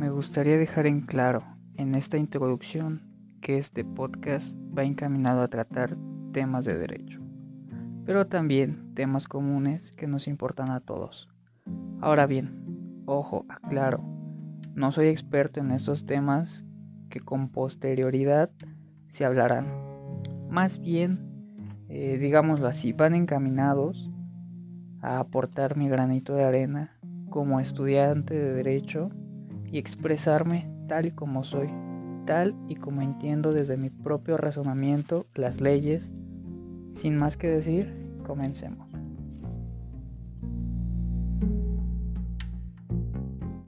Me gustaría dejar en claro en esta introducción que este podcast va encaminado a tratar temas de derecho, pero también temas comunes que nos importan a todos. Ahora bien, ojo, aclaro, no soy experto en estos temas que con posterioridad se hablarán. Más bien, eh, digámoslo así, van encaminados a aportar mi granito de arena como estudiante de derecho y expresarme tal y como soy, tal y como entiendo desde mi propio razonamiento las leyes. Sin más que decir, comencemos.